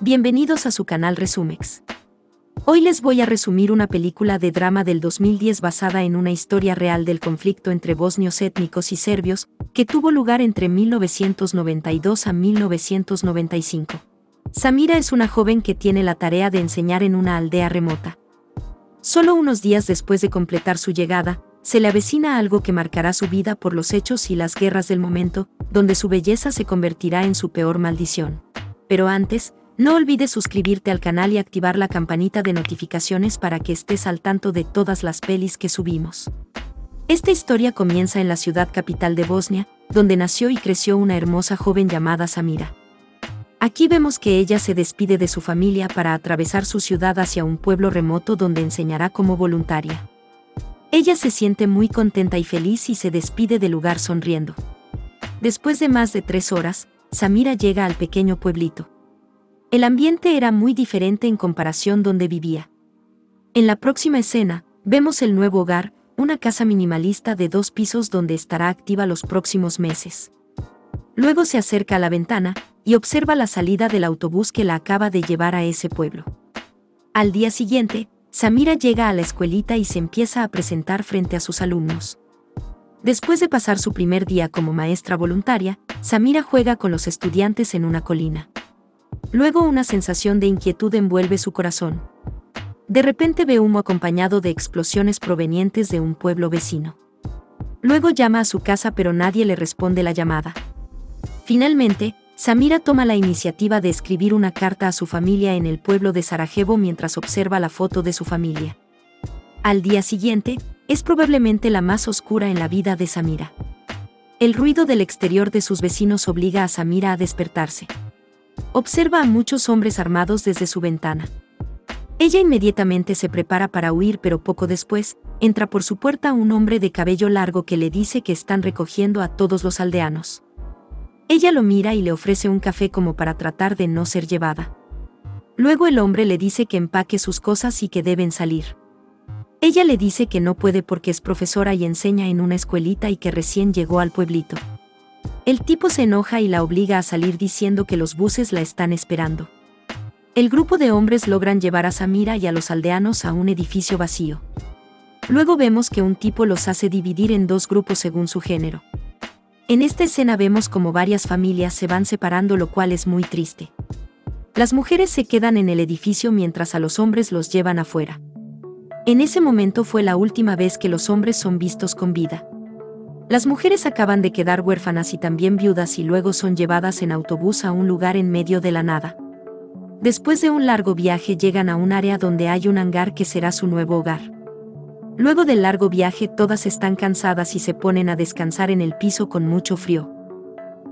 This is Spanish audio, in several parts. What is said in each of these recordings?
Bienvenidos a su canal Resumex. Hoy les voy a resumir una película de drama del 2010 basada en una historia real del conflicto entre bosnios étnicos y serbios, que tuvo lugar entre 1992 a 1995. Samira es una joven que tiene la tarea de enseñar en una aldea remota. Solo unos días después de completar su llegada, se le avecina algo que marcará su vida por los hechos y las guerras del momento, donde su belleza se convertirá en su peor maldición. Pero antes, no olvides suscribirte al canal y activar la campanita de notificaciones para que estés al tanto de todas las pelis que subimos. Esta historia comienza en la ciudad capital de Bosnia, donde nació y creció una hermosa joven llamada Samira. Aquí vemos que ella se despide de su familia para atravesar su ciudad hacia un pueblo remoto donde enseñará como voluntaria. Ella se siente muy contenta y feliz y se despide del lugar sonriendo. Después de más de tres horas, Samira llega al pequeño pueblito. El ambiente era muy diferente en comparación donde vivía. En la próxima escena, vemos el nuevo hogar, una casa minimalista de dos pisos donde estará activa los próximos meses. Luego se acerca a la ventana y observa la salida del autobús que la acaba de llevar a ese pueblo. Al día siguiente, Samira llega a la escuelita y se empieza a presentar frente a sus alumnos. Después de pasar su primer día como maestra voluntaria, Samira juega con los estudiantes en una colina. Luego una sensación de inquietud envuelve su corazón. De repente ve humo acompañado de explosiones provenientes de un pueblo vecino. Luego llama a su casa pero nadie le responde la llamada. Finalmente, Samira toma la iniciativa de escribir una carta a su familia en el pueblo de Sarajevo mientras observa la foto de su familia. Al día siguiente, es probablemente la más oscura en la vida de Samira. El ruido del exterior de sus vecinos obliga a Samira a despertarse. Observa a muchos hombres armados desde su ventana. Ella inmediatamente se prepara para huir, pero poco después, entra por su puerta un hombre de cabello largo que le dice que están recogiendo a todos los aldeanos. Ella lo mira y le ofrece un café como para tratar de no ser llevada. Luego el hombre le dice que empaque sus cosas y que deben salir. Ella le dice que no puede porque es profesora y enseña en una escuelita y que recién llegó al pueblito. El tipo se enoja y la obliga a salir diciendo que los buses la están esperando. El grupo de hombres logran llevar a Samira y a los aldeanos a un edificio vacío. Luego vemos que un tipo los hace dividir en dos grupos según su género. En esta escena vemos como varias familias se van separando lo cual es muy triste. Las mujeres se quedan en el edificio mientras a los hombres los llevan afuera. En ese momento fue la última vez que los hombres son vistos con vida. Las mujeres acaban de quedar huérfanas y también viudas y luego son llevadas en autobús a un lugar en medio de la nada. Después de un largo viaje llegan a un área donde hay un hangar que será su nuevo hogar. Luego del largo viaje todas están cansadas y se ponen a descansar en el piso con mucho frío.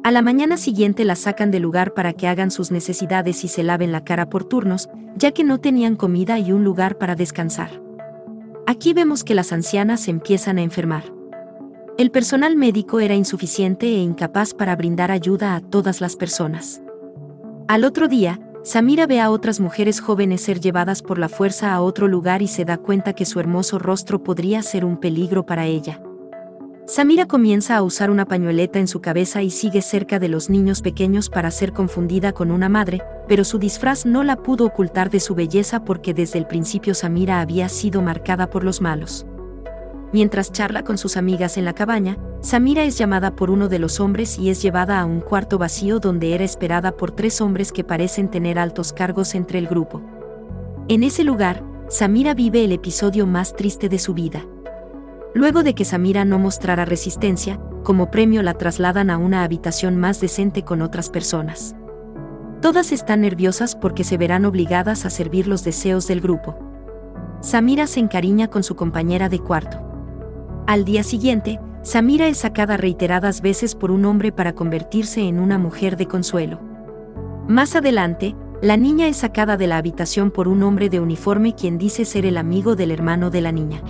A la mañana siguiente las sacan del lugar para que hagan sus necesidades y se laven la cara por turnos, ya que no tenían comida y un lugar para descansar. Aquí vemos que las ancianas empiezan a enfermar. El personal médico era insuficiente e incapaz para brindar ayuda a todas las personas. Al otro día, Samira ve a otras mujeres jóvenes ser llevadas por la fuerza a otro lugar y se da cuenta que su hermoso rostro podría ser un peligro para ella. Samira comienza a usar una pañueleta en su cabeza y sigue cerca de los niños pequeños para ser confundida con una madre, pero su disfraz no la pudo ocultar de su belleza porque desde el principio Samira había sido marcada por los malos. Mientras charla con sus amigas en la cabaña, Samira es llamada por uno de los hombres y es llevada a un cuarto vacío donde era esperada por tres hombres que parecen tener altos cargos entre el grupo. En ese lugar, Samira vive el episodio más triste de su vida. Luego de que Samira no mostrara resistencia, como premio la trasladan a una habitación más decente con otras personas. Todas están nerviosas porque se verán obligadas a servir los deseos del grupo. Samira se encariña con su compañera de cuarto. Al día siguiente, Samira es sacada reiteradas veces por un hombre para convertirse en una mujer de consuelo. Más adelante, la niña es sacada de la habitación por un hombre de uniforme quien dice ser el amigo del hermano de la niña.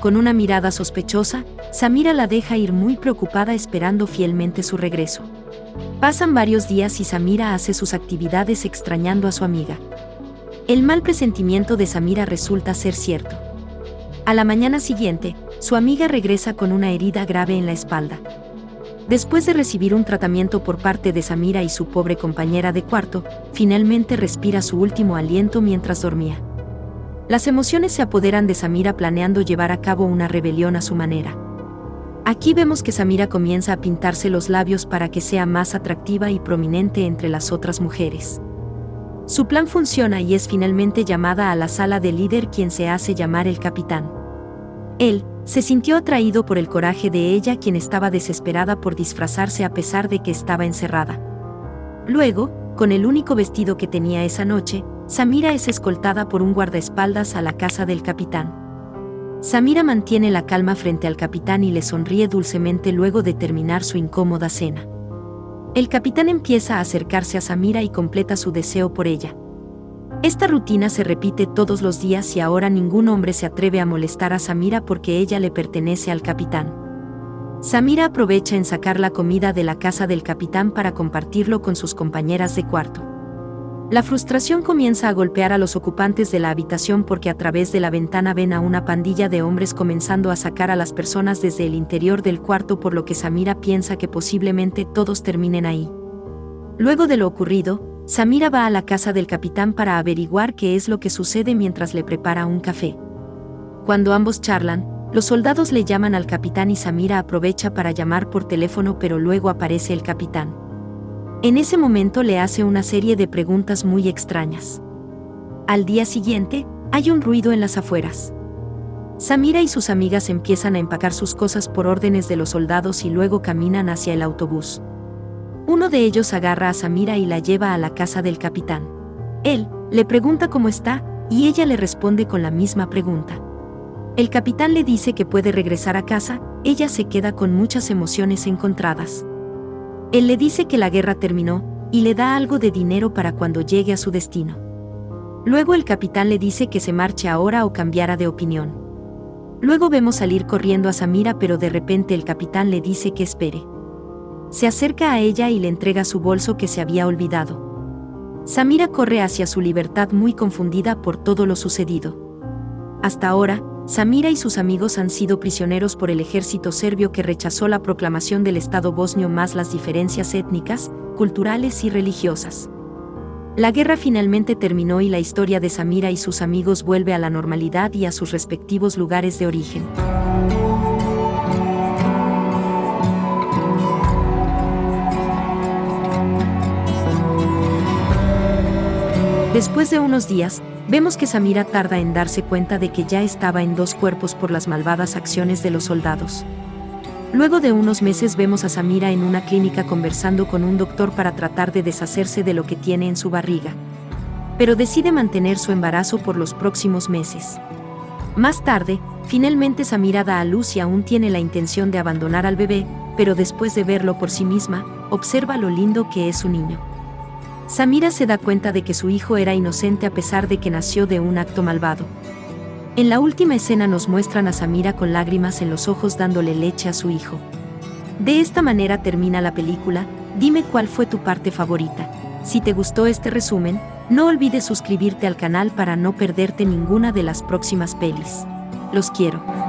Con una mirada sospechosa, Samira la deja ir muy preocupada esperando fielmente su regreso. Pasan varios días y Samira hace sus actividades extrañando a su amiga. El mal presentimiento de Samira resulta ser cierto. A la mañana siguiente, su amiga regresa con una herida grave en la espalda. Después de recibir un tratamiento por parte de Samira y su pobre compañera de cuarto, finalmente respira su último aliento mientras dormía. Las emociones se apoderan de Samira planeando llevar a cabo una rebelión a su manera. Aquí vemos que Samira comienza a pintarse los labios para que sea más atractiva y prominente entre las otras mujeres. Su plan funciona y es finalmente llamada a la sala del líder quien se hace llamar el capitán. Él, se sintió atraído por el coraje de ella quien estaba desesperada por disfrazarse a pesar de que estaba encerrada. Luego, con el único vestido que tenía esa noche, Samira es escoltada por un guardaespaldas a la casa del capitán. Samira mantiene la calma frente al capitán y le sonríe dulcemente luego de terminar su incómoda cena. El capitán empieza a acercarse a Samira y completa su deseo por ella. Esta rutina se repite todos los días y ahora ningún hombre se atreve a molestar a Samira porque ella le pertenece al capitán. Samira aprovecha en sacar la comida de la casa del capitán para compartirlo con sus compañeras de cuarto. La frustración comienza a golpear a los ocupantes de la habitación porque a través de la ventana ven a una pandilla de hombres comenzando a sacar a las personas desde el interior del cuarto por lo que Samira piensa que posiblemente todos terminen ahí. Luego de lo ocurrido, Samira va a la casa del capitán para averiguar qué es lo que sucede mientras le prepara un café. Cuando ambos charlan, los soldados le llaman al capitán y Samira aprovecha para llamar por teléfono pero luego aparece el capitán. En ese momento le hace una serie de preguntas muy extrañas. Al día siguiente, hay un ruido en las afueras. Samira y sus amigas empiezan a empacar sus cosas por órdenes de los soldados y luego caminan hacia el autobús. Uno de ellos agarra a Samira y la lleva a la casa del capitán. Él le pregunta cómo está, y ella le responde con la misma pregunta. El capitán le dice que puede regresar a casa, ella se queda con muchas emociones encontradas. Él le dice que la guerra terminó, y le da algo de dinero para cuando llegue a su destino. Luego el capitán le dice que se marche ahora o cambiara de opinión. Luego vemos salir corriendo a Samira pero de repente el capitán le dice que espere. Se acerca a ella y le entrega su bolso que se había olvidado. Samira corre hacia su libertad muy confundida por todo lo sucedido. Hasta ahora, Samira y sus amigos han sido prisioneros por el ejército serbio que rechazó la proclamación del Estado bosnio más las diferencias étnicas, culturales y religiosas. La guerra finalmente terminó y la historia de Samira y sus amigos vuelve a la normalidad y a sus respectivos lugares de origen. Después de unos días, vemos que Samira tarda en darse cuenta de que ya estaba en dos cuerpos por las malvadas acciones de los soldados. Luego de unos meses vemos a Samira en una clínica conversando con un doctor para tratar de deshacerse de lo que tiene en su barriga. Pero decide mantener su embarazo por los próximos meses. Más tarde, finalmente Samira da a luz y aún tiene la intención de abandonar al bebé, pero después de verlo por sí misma, observa lo lindo que es su niño. Samira se da cuenta de que su hijo era inocente a pesar de que nació de un acto malvado. En la última escena nos muestran a Samira con lágrimas en los ojos dándole leche a su hijo. De esta manera termina la película, dime cuál fue tu parte favorita. Si te gustó este resumen, no olvides suscribirte al canal para no perderte ninguna de las próximas pelis. Los quiero.